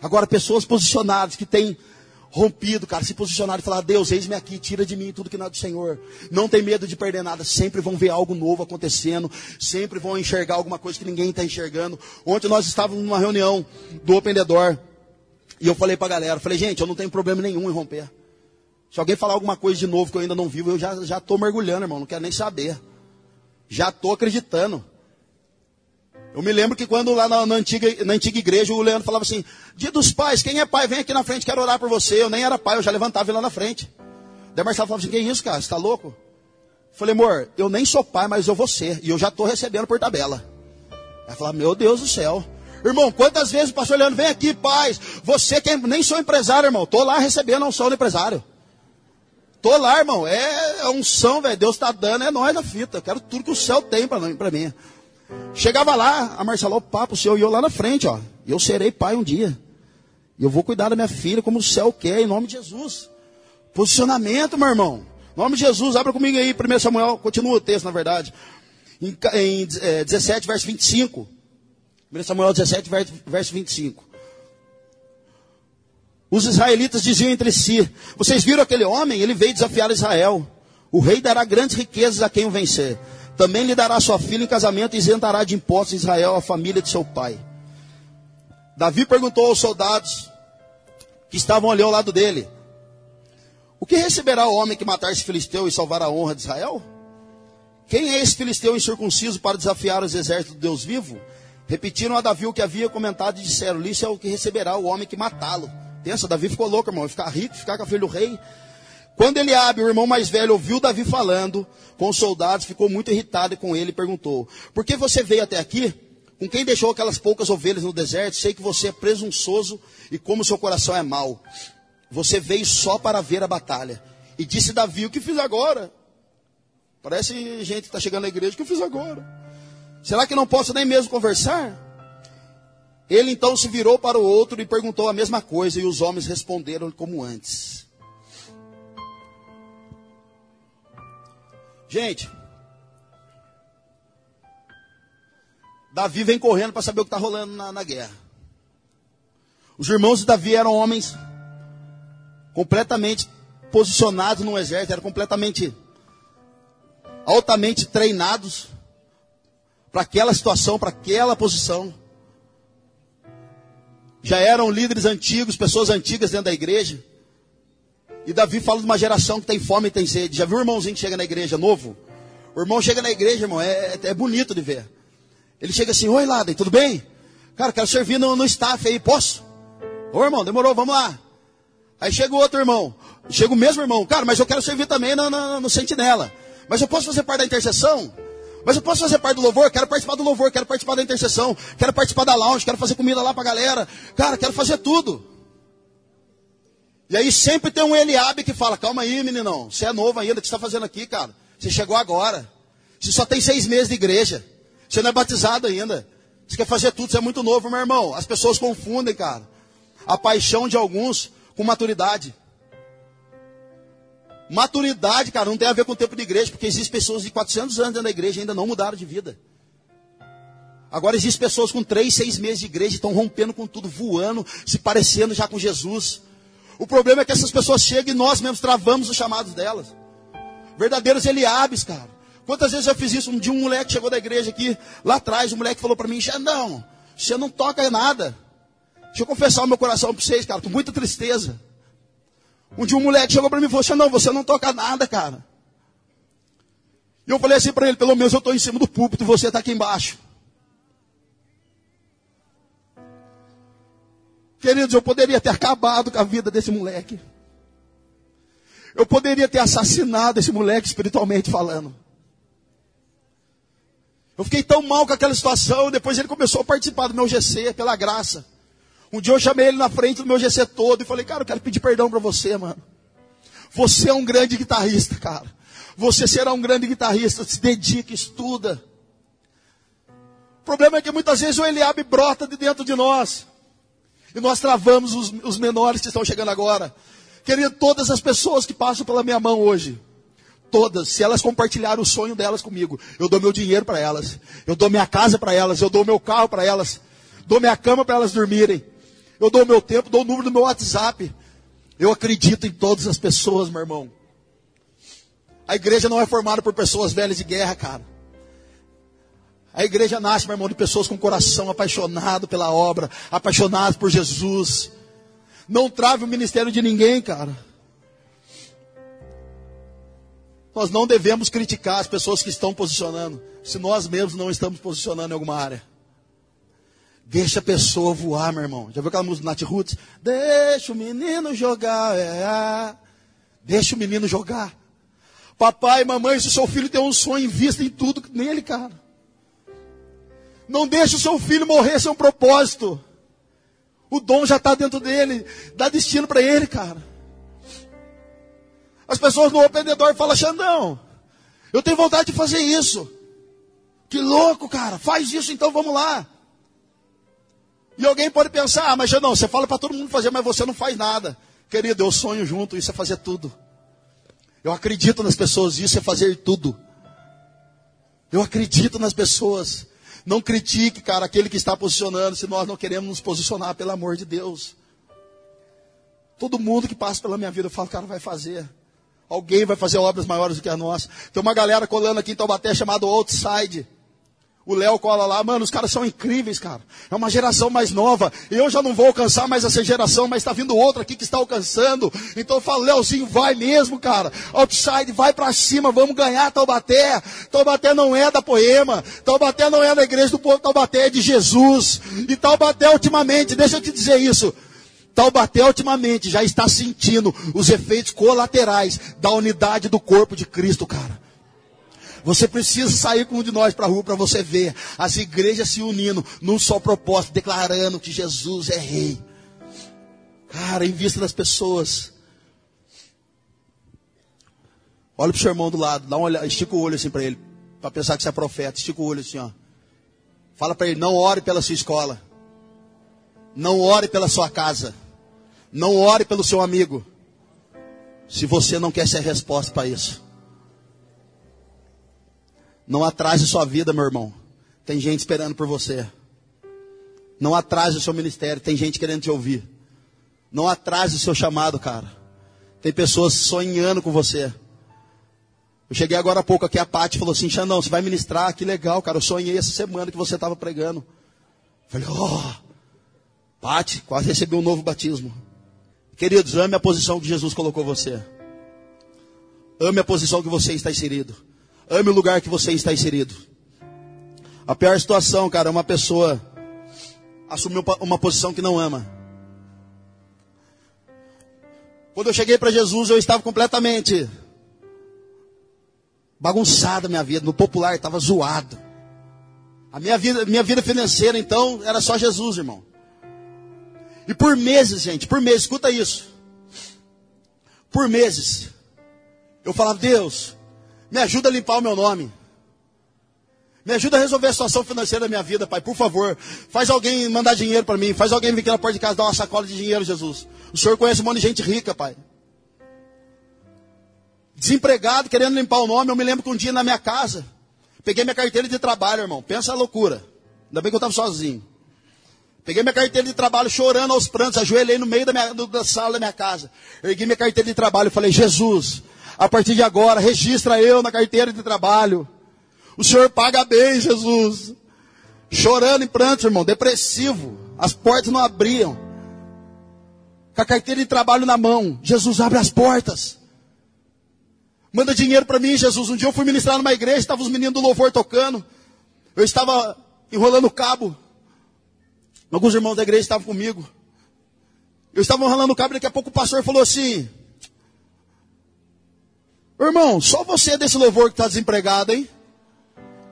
Agora, pessoas posicionadas que têm rompido, cara, se posicionar e falar: Deus, eis-me aqui, tira de mim tudo que não é do Senhor. Não tem medo de perder nada, sempre vão ver algo novo acontecendo, sempre vão enxergar alguma coisa que ninguém está enxergando. Ontem nós estávamos numa reunião do Open The Door, e eu falei para a galera: falei, gente, eu não tenho problema nenhum em romper. Se alguém falar alguma coisa de novo que eu ainda não vivo, eu já estou mergulhando, irmão, não quero nem saber. Já estou acreditando. Eu me lembro que quando lá na, na, antiga, na antiga igreja o Leandro falava assim: Dia dos pais, quem é pai, vem aqui na frente, quero orar por você. Eu nem era pai, eu já levantava e lá na frente. Daí Marcelo falava assim: Que isso, cara, você está louco? Eu falei, amor, eu nem sou pai, mas eu vou ser. E eu já estou recebendo por tabela. Ela falava, meu Deus do céu. Irmão, quantas vezes o pastor Leandro vem aqui, paz. Você que é, nem sou empresário, irmão. Estou lá recebendo unção do empresário. Tô lá, irmão. É, é unção, velho. Deus está dando, é nós na fita. Eu quero tudo que o céu tem para mim. Chegava lá, a Marcela, o papo, o senhor e eu lá na frente, ó. Eu serei pai um dia. E eu vou cuidar da minha filha como o céu quer, em nome de Jesus. Posicionamento, meu irmão. Em nome de Jesus, abra comigo aí, 1 Samuel, continua o texto, na verdade. Em, em é, 17, verso 25. 1 Samuel 17, verso 25. Os israelitas diziam entre si: Vocês viram aquele homem? Ele veio desafiar Israel. O rei dará grandes riquezas a quem o vencer. Também lhe dará sua filha em casamento e isentará de impostos Israel a família de seu pai. Davi perguntou aos soldados que estavam ali ao lado dele: O que receberá o homem que matar esse filisteu e salvar a honra de Israel? Quem é esse filisteu incircunciso para desafiar os exércitos do Deus vivo? Repetiram a Davi o que havia comentado e disseram: Isso é o que receberá o homem que matá-lo. Pensa, Davi ficou louco, irmão. Ficar rico, ficar com a filha do rei. Quando Eliabe, o irmão mais velho, ouviu Davi falando com os soldados, ficou muito irritado com ele e perguntou: Por que você veio até aqui? Com quem deixou aquelas poucas ovelhas no deserto? Sei que você é presunçoso e como seu coração é mau. Você veio só para ver a batalha. E disse Davi: O que fiz agora? Parece gente que está chegando na igreja: O que eu fiz agora? Será que não posso nem mesmo conversar? Ele então se virou para o outro e perguntou a mesma coisa, e os homens responderam como antes. Gente, Davi vem correndo para saber o que está rolando na, na guerra. Os irmãos de Davi eram homens completamente posicionados no exército, eram completamente altamente treinados para aquela situação, para aquela posição. Já eram líderes antigos, pessoas antigas dentro da igreja. E Davi fala de uma geração que tem fome e tem sede. Já viu o irmãozinho que chega na igreja novo? O irmão chega na igreja, irmão, é, é bonito de ver. Ele chega assim, oi Laden, tudo bem? Cara, quero servir no, no staff aí, posso? Ô irmão, demorou, vamos lá. Aí chega o outro irmão, chega o mesmo irmão, cara, mas eu quero servir também no, no, no sentinela. Mas eu posso fazer parte da intercessão? Mas eu posso fazer parte do louvor? Quero participar do louvor, quero participar da intercessão, quero participar da lounge, quero fazer comida lá pra galera. Cara, quero fazer tudo. E aí sempre tem um Eliabe que fala, calma aí, meninão, você é novo ainda, o que você está fazendo aqui, cara? Você chegou agora. Você só tem seis meses de igreja. Você não é batizado ainda. Você quer fazer tudo, você é muito novo, meu irmão. As pessoas confundem, cara. A paixão de alguns com maturidade. Maturidade, cara, não tem a ver com o tempo de igreja, porque existem pessoas de 400 anos dentro da igreja e ainda não mudaram de vida. Agora existem pessoas com 3, 6 meses de igreja, estão rompendo com tudo, voando, se parecendo já com Jesus. O problema é que essas pessoas chegam e nós mesmos travamos os chamados delas. Verdadeiros Eliabes, cara. Quantas vezes eu fiz isso? Um dia um moleque chegou da igreja aqui, lá atrás, um moleque falou para mim, não, você não toca nada. Deixa eu confessar o meu coração para vocês, cara, com muita tristeza. Um dia um moleque chegou para mim e falou, não, você não toca nada, cara. E eu falei assim para ele, pelo menos eu estou em cima do púlpito você está aqui embaixo. Queridos, eu poderia ter acabado com a vida desse moleque. Eu poderia ter assassinado esse moleque espiritualmente falando. Eu fiquei tão mal com aquela situação, depois ele começou a participar do meu GC, pela graça. Um dia eu chamei ele na frente do meu GC todo e falei, cara, eu quero pedir perdão para você, mano. Você é um grande guitarrista, cara. Você será um grande guitarrista, se dedica, estuda. O problema é que muitas vezes o Eliabe brota de dentro de nós. E nós travamos os, os menores que estão chegando agora. Querido, todas as pessoas que passam pela minha mão hoje, todas, se elas compartilharem o sonho delas comigo, eu dou meu dinheiro para elas, eu dou minha casa para elas, eu dou meu carro para elas, dou minha cama para elas dormirem, eu dou meu tempo, dou o número do meu WhatsApp. Eu acredito em todas as pessoas, meu irmão. A igreja não é formada por pessoas velhas de guerra, cara. A igreja nasce, meu irmão, de pessoas com coração apaixonado pela obra, apaixonados por Jesus. Não trave o ministério de ninguém, cara. Nós não devemos criticar as pessoas que estão posicionando, se nós mesmos não estamos posicionando em alguma área. Deixa a pessoa voar, meu irmão. Já viu aquela música do Nat Roots? Deixa o menino jogar, é. Deixa o menino jogar. Papai, mamãe, se o seu filho tem um sonho, invista em tudo nele, cara. Não deixe o seu filho morrer sem um propósito. O dom já está dentro dele. Dá destino para ele, cara. As pessoas no Open Door falam, Xandão, eu tenho vontade de fazer isso. Que louco, cara. Faz isso então, vamos lá. E alguém pode pensar, ah, mas Xandão, você fala para todo mundo fazer, mas você não faz nada. Querido, eu sonho junto, isso é fazer tudo. Eu acredito nas pessoas, isso é fazer tudo. Eu acredito nas pessoas. Não critique, cara, aquele que está posicionando, se nós não queremos nos posicionar, pelo amor de Deus. Todo mundo que passa pela minha vida, eu falo, cara, vai fazer. Alguém vai fazer obras maiores do que a nossa. Tem uma galera colando aqui em Taubaté chamado Outside. O Léo cola lá, mano, os caras são incríveis, cara. É uma geração mais nova. Eu já não vou alcançar mais essa geração, mas está vindo outra aqui que está alcançando. Então eu falo, Léozinho, vai mesmo, cara. Outside, vai para cima, vamos ganhar Taubaté. Taubaté não é da Poema. Taubaté não é da igreja do povo, Taubaté é de Jesus. E Taubaté ultimamente, deixa eu te dizer isso. Taubaté ultimamente já está sentindo os efeitos colaterais da unidade do corpo de Cristo, cara. Você precisa sair com um de nós para a rua para você ver as igrejas se unindo num só propósito, declarando que Jesus é rei. Cara, em vista das pessoas. Olha para o seu irmão do lado, dá uma olhada, estica o olho assim para ele, para pensar que você é profeta. Estica o olho assim, ó. Fala para ele, não ore pela sua escola. Não ore pela sua casa. Não ore pelo seu amigo. Se você não quer ser resposta para isso. Não atrase sua vida, meu irmão. Tem gente esperando por você. Não atrase o seu ministério. Tem gente querendo te ouvir. Não atrase o seu chamado, cara. Tem pessoas sonhando com você. Eu cheguei agora há pouco aqui, a Paty falou assim, Xandão, você vai ministrar? Que legal, cara. Eu sonhei essa semana que você estava pregando. falei, oh, Paty, quase recebi um novo batismo. Queridos, ame a posição que Jesus colocou você. Ame a posição que você está inserido. Ame o lugar que você está inserido. A pior situação, cara, é uma pessoa assumir uma posição que não ama. Quando eu cheguei para Jesus, eu estava completamente bagunçada minha vida. No popular, estava zoado. A minha vida, minha vida financeira, então, era só Jesus, irmão. E por meses, gente, por meses, escuta isso. Por meses, eu falava, Deus, me ajuda a limpar o meu nome. Me ajuda a resolver a situação financeira da minha vida, Pai, por favor. Faz alguém mandar dinheiro para mim. Faz alguém vir aqui na porta de casa dar uma sacola de dinheiro, Jesus. O Senhor conhece um monte de gente rica, Pai. Desempregado, querendo limpar o nome. Eu me lembro que um dia na minha casa, peguei minha carteira de trabalho, irmão. Pensa a loucura. Ainda bem que eu estava sozinho. Peguei minha carteira de trabalho, chorando aos prantos, ajoelhei no meio da, minha, da sala da minha casa. Ergui minha carteira de trabalho e falei, Jesus, a partir de agora, registra eu na carteira de trabalho. O Senhor paga bem, Jesus. Chorando em pranto, irmão, depressivo. As portas não abriam. Com a carteira de trabalho na mão. Jesus abre as portas. Manda dinheiro para mim, Jesus. Um dia eu fui ministrar numa igreja, estavam os meninos do louvor tocando. Eu estava enrolando o cabo. Alguns irmãos da igreja estavam comigo. Eu estava enrolando o cabo e daqui a pouco o pastor falou assim: Irmão, só você é desse louvor que está desempregado, hein?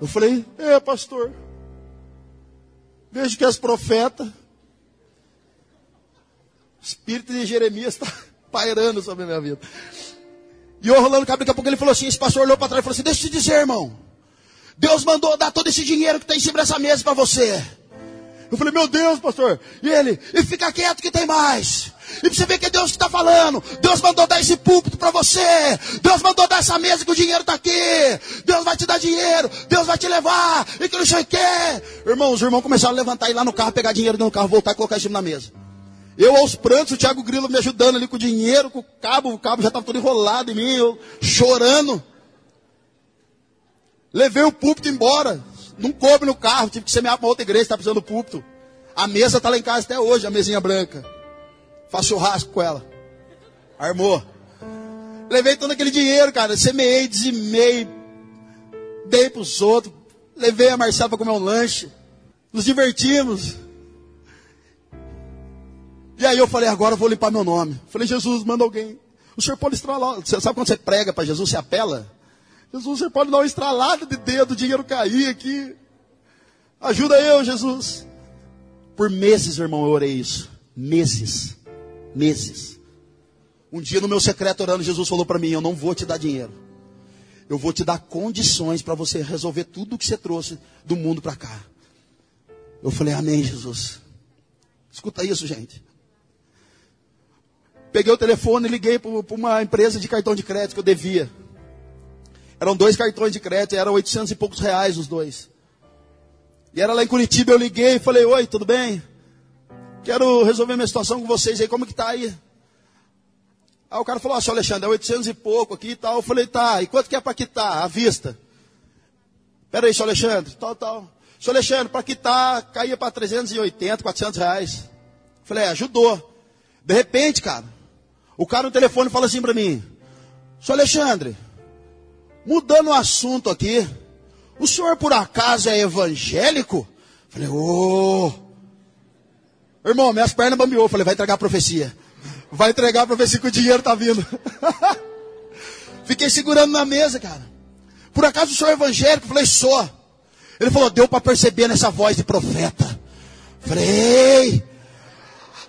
Eu falei, é, pastor. Vejo que as profetas, o espírito de Jeremias está pairando sobre a minha vida. E eu rolando o cabelo, daqui a pouco ele falou assim: esse pastor olhou para trás e falou assim: deixa eu te dizer, irmão. Deus mandou dar todo esse dinheiro que está em cima dessa mesa para você. Eu falei, meu Deus, pastor. E ele, e fica quieto que tem mais. E você vê que é Deus que está falando. Deus mandou dar esse púlpito para você. Deus mandou dar essa mesa que o dinheiro está aqui. Deus vai te dar dinheiro. Deus vai te levar. E que não sei o quê. Irmãos, os irmãos começaram a levantar, ir lá no carro, pegar dinheiro no carro, voltar e colocar cima na mesa. Eu aos prantos, o Thiago Grilo me ajudando ali com o dinheiro, com o cabo, o cabo já estava todo enrolado em mim, eu chorando. Levei o púlpito embora. Não coube no carro, tive que semear para outra igreja, está precisando do púlpito. A mesa está lá em casa até hoje, a mesinha branca. Faço churrasco com ela. Armou. Levei todo aquele dinheiro, cara. Semeei, dizimei. Dei para os outros. Levei a Marcela para comer um lanche. Nos divertimos. E aí eu falei, agora eu vou limpar meu nome. Falei, Jesus, manda alguém. O senhor pode estralar. Você sabe quando você prega para Jesus, você apela? Jesus, você pode dar uma estralada de dedo, o dinheiro cair aqui. Ajuda eu, Jesus. Por meses, irmão, eu orei isso. Meses. Meses. Um dia no meu secreto orando, Jesus falou para mim: Eu não vou te dar dinheiro. Eu vou te dar condições para você resolver tudo o que você trouxe do mundo para cá. Eu falei: Amém, Jesus. Escuta isso, gente. Peguei o telefone e liguei para uma empresa de cartão de crédito que eu devia. Eram dois cartões de crédito, eram 800 e poucos reais os dois. E era lá em Curitiba, eu liguei e falei, oi, tudo bem? Quero resolver minha situação com vocês aí, como que tá aí? Aí o cara falou, ó, senhor Alexandre, é 800 e pouco aqui e tal. Eu falei, tá, e quanto que é para quitar? À vista. Pera aí, senhor Alexandre, tal, tal. Senhor Alexandre, para quitar, caía para 380, 400 reais. Eu falei, é, ajudou. De repente, cara, o cara no telefone fala assim para mim, senhor Alexandre, mudando o assunto aqui, o senhor por acaso é evangélico? Falei, ô. Oh. Irmão, minhas pernas bambeou. Falei, vai entregar a profecia. Vai entregar a profecia que o dinheiro tá vindo. Fiquei segurando na mesa, cara. Por acaso o senhor é evangélico? Falei, sou. Ele falou, deu para perceber nessa voz de profeta. Falei,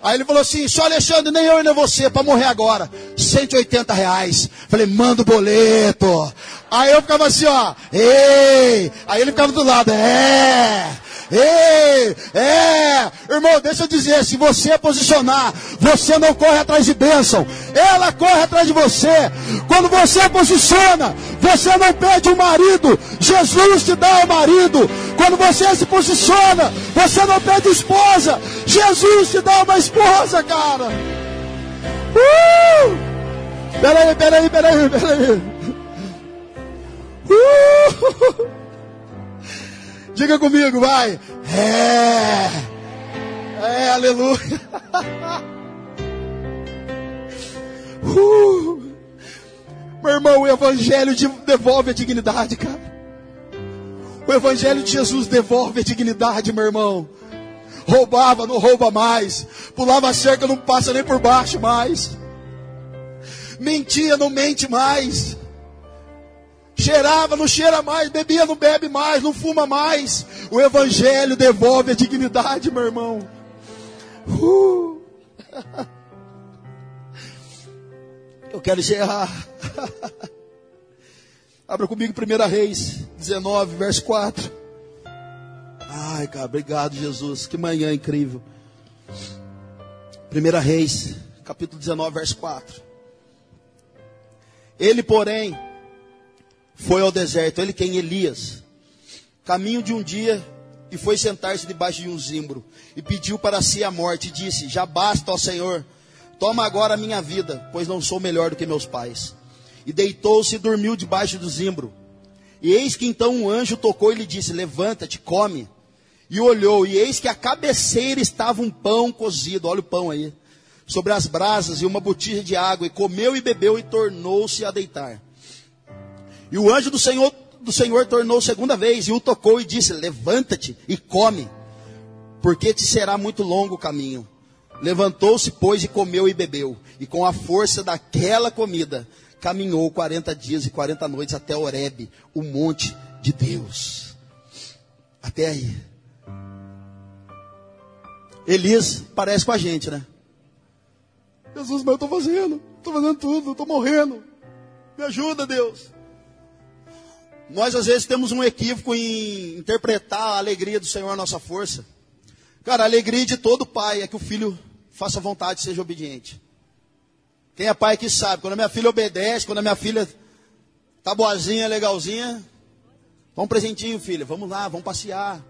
Aí ele falou assim: só Alexandre, nem eu e nem você, para morrer agora. 180 reais. Falei, manda o boleto. Aí eu ficava assim, ó, ei. Aí ele ficava do lado, é. Ei, é, irmão, deixa eu dizer, se você posicionar, você não corre atrás de bênção, ela corre atrás de você. Quando você posiciona, você não perde o marido, Jesus te dá o marido. Quando você se posiciona, você não perde esposa, Jesus te dá uma esposa, cara. Uh! Peraí, peraí, peraí, peraí. Uh! Diga comigo, vai. É. É, aleluia. Uh. Meu irmão, o Evangelho devolve a dignidade, cara. O Evangelho de Jesus devolve a dignidade, meu irmão. Roubava, não rouba mais. Pulava cerca, não passa nem por baixo mais. Mentia, não mente mais. Cheirava, não cheira mais, bebia, não bebe mais, não fuma mais. O Evangelho devolve a dignidade, meu irmão. Uh. Eu quero encerrar. Abra comigo 1 Reis 19, verso 4. Ai, cara, obrigado, Jesus. Que manhã incrível. 1 Reis, capítulo 19, verso 4. Ele, porém, foi ao deserto, ele quem? Elias. Caminho de um dia e foi sentar-se debaixo de um zimbro e pediu para si a morte e disse: Já basta, ó Senhor, toma agora a minha vida, pois não sou melhor do que meus pais. E deitou-se e dormiu debaixo do zimbro. E eis que então um anjo tocou e lhe disse: Levanta-te, come. E olhou, e eis que a cabeceira estava um pão cozido, olha o pão aí, sobre as brasas e uma botija de água, e comeu e bebeu e tornou-se a deitar. E o anjo do Senhor, do Senhor tornou segunda vez e o tocou e disse: Levanta-te e come, porque te será muito longo o caminho. Levantou-se, pois, e comeu e bebeu, e com a força daquela comida, caminhou 40 dias e 40 noites até Horebe, o monte de Deus. Até aí. Elias parece com a gente, né? Jesus, mas eu estou fazendo, estou fazendo tudo, estou morrendo. Me ajuda, Deus. Nós às vezes temos um equívoco em interpretar a alegria do Senhor a nossa força. Cara, a alegria de todo pai é que o filho faça vontade e seja obediente. Quem é pai que sabe, quando a minha filha obedece, quando a minha filha tá boazinha, legalzinha, dá um presentinho, filha, vamos lá, vamos passear.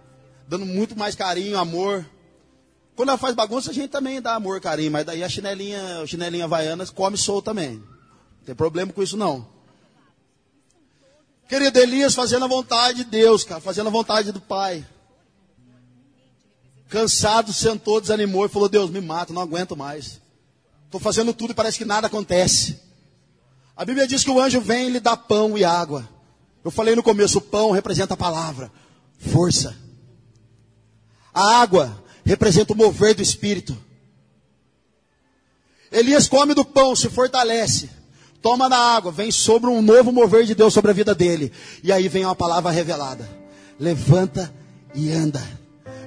Dando muito mais carinho, amor. Quando ela faz bagunça, a gente também dá amor, carinho, mas daí a chinelinha, a chinelinha havaiana come solto também. Não tem problema com isso não. Querido Elias fazendo a vontade de Deus, cara, fazendo a vontade do Pai. Cansado, sentou, desanimou e falou: Deus, me mata, não aguento mais. Estou fazendo tudo e parece que nada acontece. A Bíblia diz que o anjo vem e lhe dá pão e água. Eu falei no começo: o pão representa a palavra, força. A água representa o mover do espírito. Elias come do pão, se fortalece toma da água, vem sobre um novo mover de Deus sobre a vida dele. E aí vem uma palavra revelada: levanta e anda,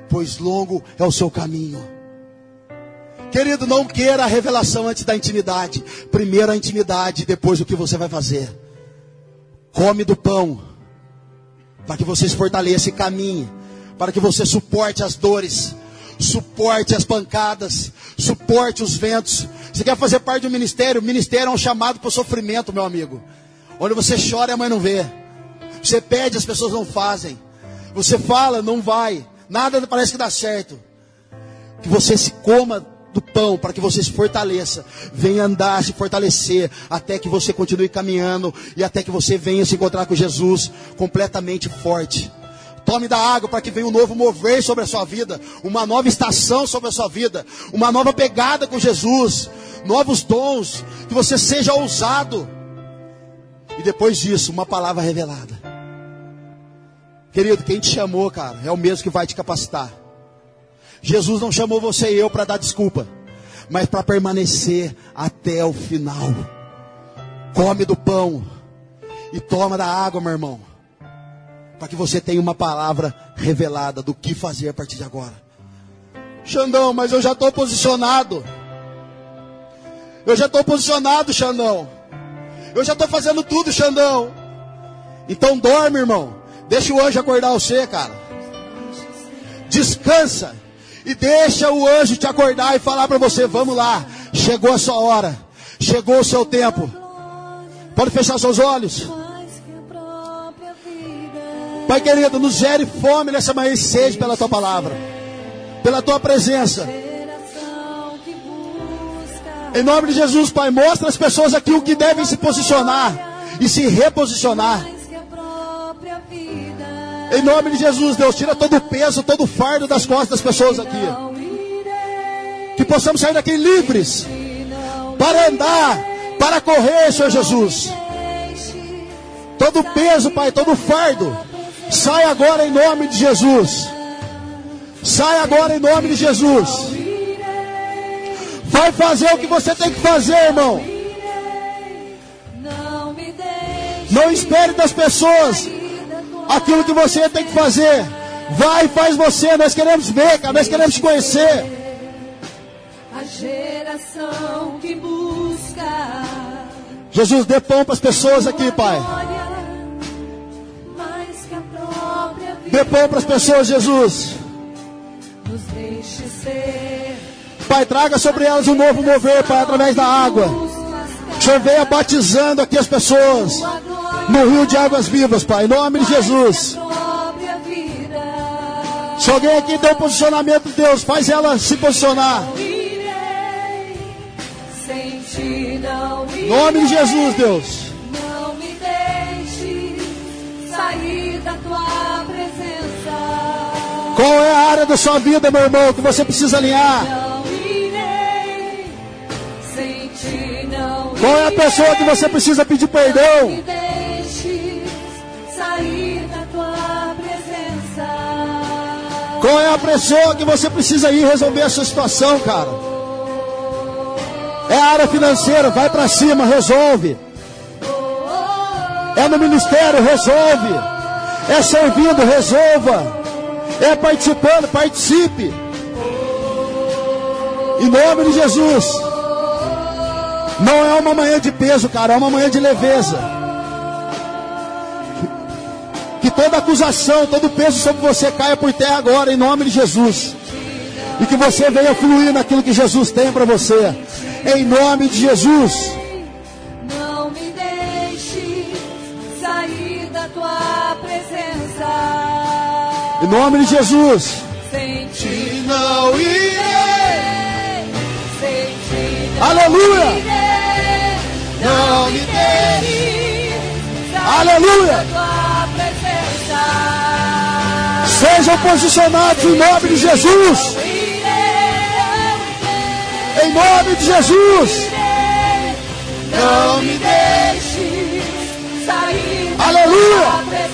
pois longo é o seu caminho. Querido, não queira a revelação antes da intimidade. Primeiro a intimidade, depois o que você vai fazer. Come do pão, para que você se fortaleça e caminhe, para que você suporte as dores, suporte as pancadas, suporte os ventos. Você quer fazer parte do ministério? O ministério é um chamado para o sofrimento, meu amigo. Onde você chora e a mãe não vê. Você pede, as pessoas não fazem. Você fala, não vai. Nada parece que dá certo. Que você se coma do pão para que você se fortaleça. Venha andar, se fortalecer, até que você continue caminhando e até que você venha se encontrar com Jesus completamente forte. Tome da água para que venha um novo mover sobre a sua vida, uma nova estação sobre a sua vida, uma nova pegada com Jesus, novos dons, que você seja ousado. E depois disso, uma palavra revelada. Querido, quem te chamou, cara, é o mesmo que vai te capacitar. Jesus não chamou você e eu para dar desculpa, mas para permanecer até o final. Come do pão e toma da água, meu irmão para que você tenha uma palavra revelada do que fazer a partir de agora. Xandão, mas eu já estou posicionado. Eu já estou posicionado, Xandão. Eu já estou fazendo tudo, Xandão. Então dorme, irmão. Deixa o anjo acordar você, cara. Descansa. E deixa o anjo te acordar e falar para você: vamos lá. Chegou a sua hora. Chegou o seu tempo. Pode fechar seus olhos. Pai querido, nos gere fome nessa manhã e sede pela tua palavra, pela tua presença. Em nome de Jesus, Pai, mostra às pessoas aqui o que devem se posicionar e se reposicionar. Em nome de Jesus, Deus, tira todo o peso, todo o fardo das costas das pessoas aqui. Que possamos sair daqui livres para andar, para correr, Senhor Jesus. Todo o peso, Pai, todo o fardo Sai agora em nome de Jesus. Sai agora em nome de Jesus. Vai fazer o que você tem que fazer, irmão. Não espere das pessoas aquilo que você tem que fazer. Vai e faz você. Nós queremos ver, cara. Nós queremos te conhecer. A geração que busca. Jesus, dê pão para as pessoas aqui, Pai. Dê pão para as pessoas, Jesus. Pai, traga sobre elas um novo mover, Pai, através da água. O Senhor venha batizando aqui as pessoas no rio de águas vivas, Pai, em nome de Jesus. Se alguém aqui tem um posicionamento, Deus, faz ela se posicionar. Em nome de Jesus, Deus. Não me deixe sair da tua qual é a área da sua vida, meu irmão, que você precisa alinhar? Qual é a pessoa que você precisa pedir perdão? Qual é a pessoa que você precisa ir resolver a sua situação, cara? É a área financeira, vai para cima, resolve. É no ministério, resolve. É servindo, resolva. É participando, participe. Em nome de Jesus. Não é uma manhã de peso, cara, é uma manhã de leveza. Que toda acusação, todo peso sobre você caia por terra agora, em nome de Jesus. E que você venha fluir naquilo que Jesus tem para você. Em nome de Jesus. Não me deixe sair da tua presença. Em nome de Jesus. Sem ti não irei. Aleluia. Não me deixe Aleluia. Sejam posicionados em nome de Jesus. Em nome de Jesus. Não me deixe sair Aleluia.